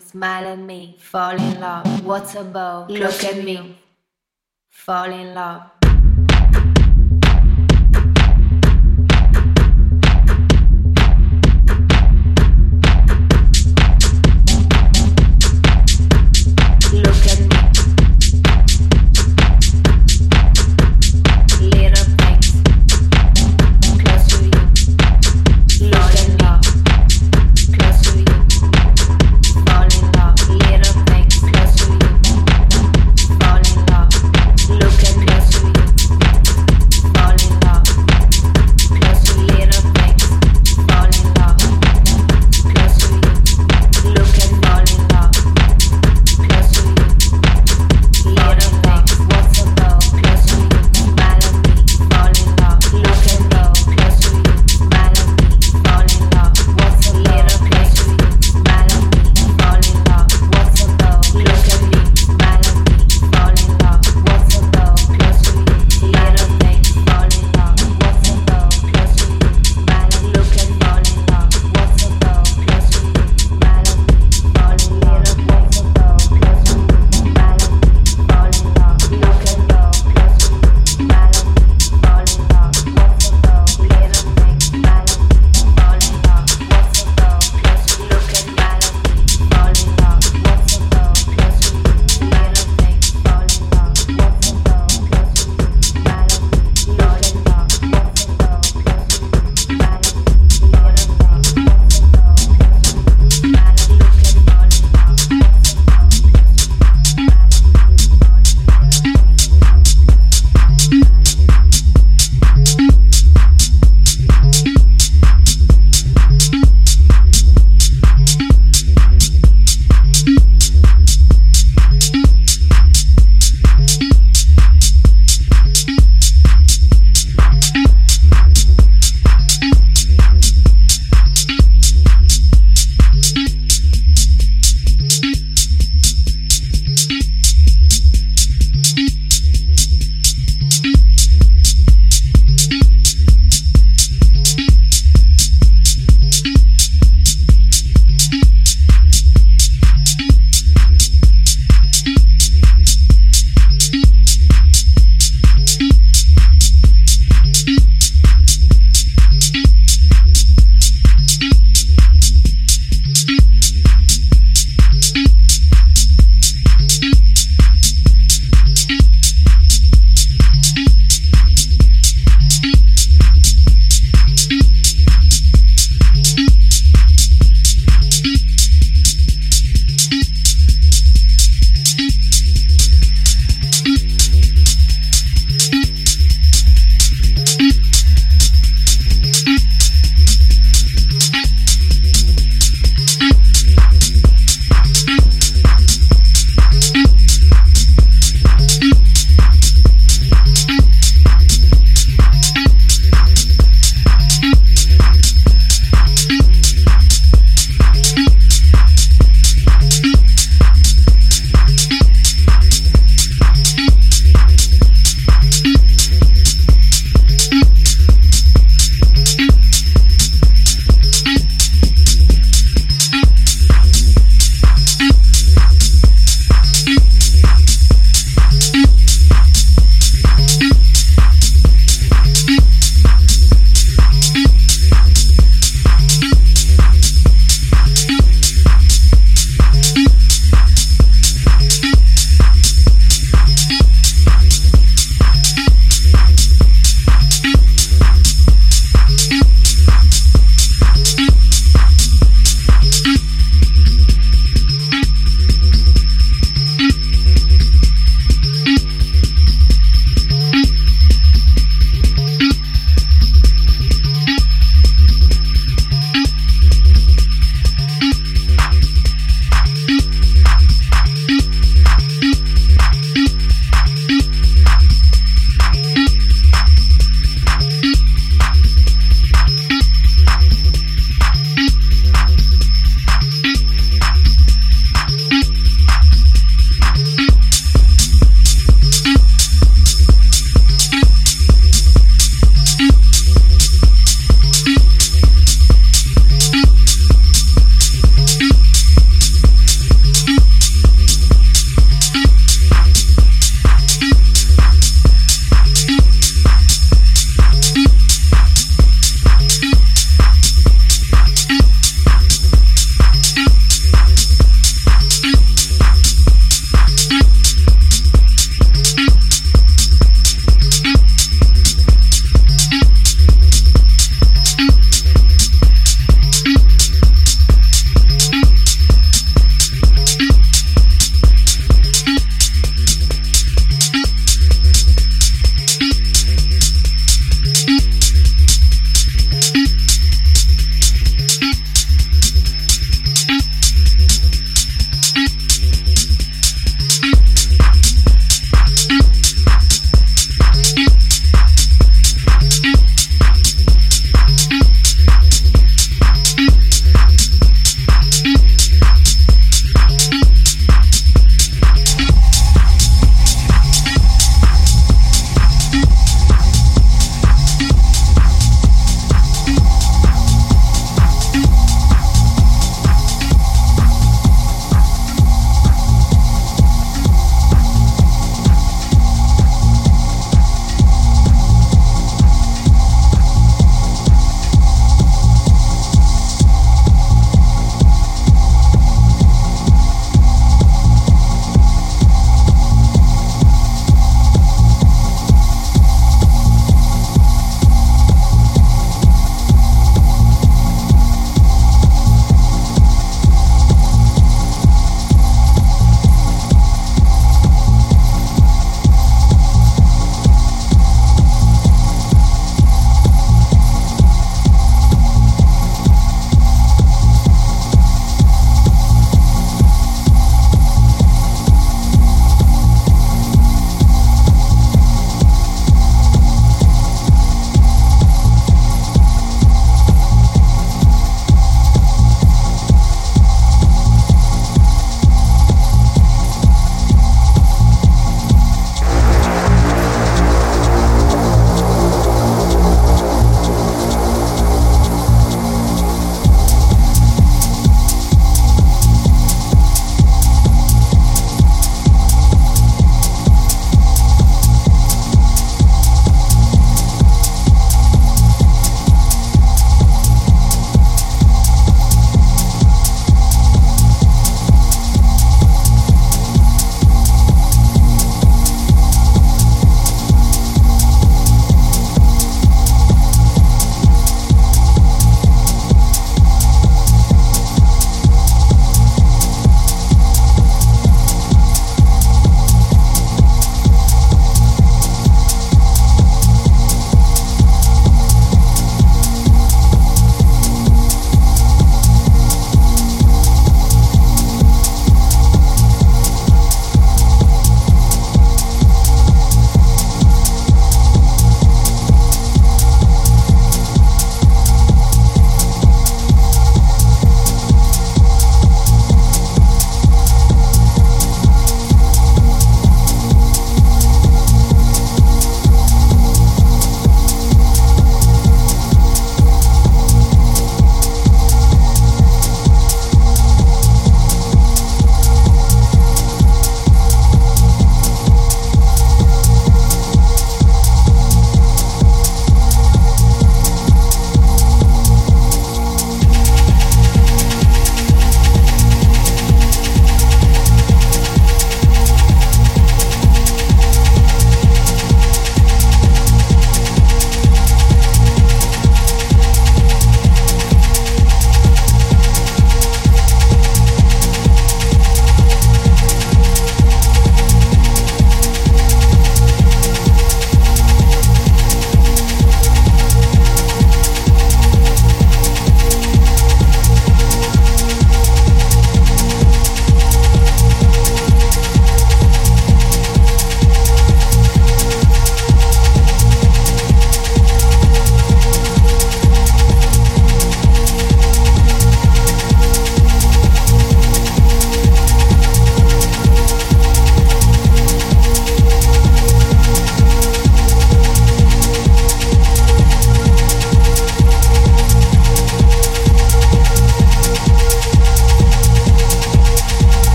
smile at me, fall in love. What's above? Look at me, fall in love.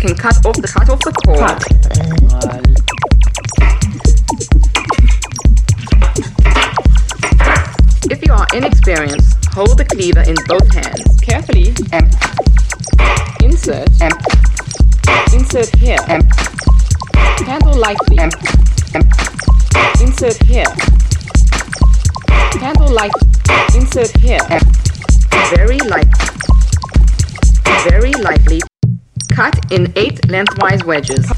Can cut wedges.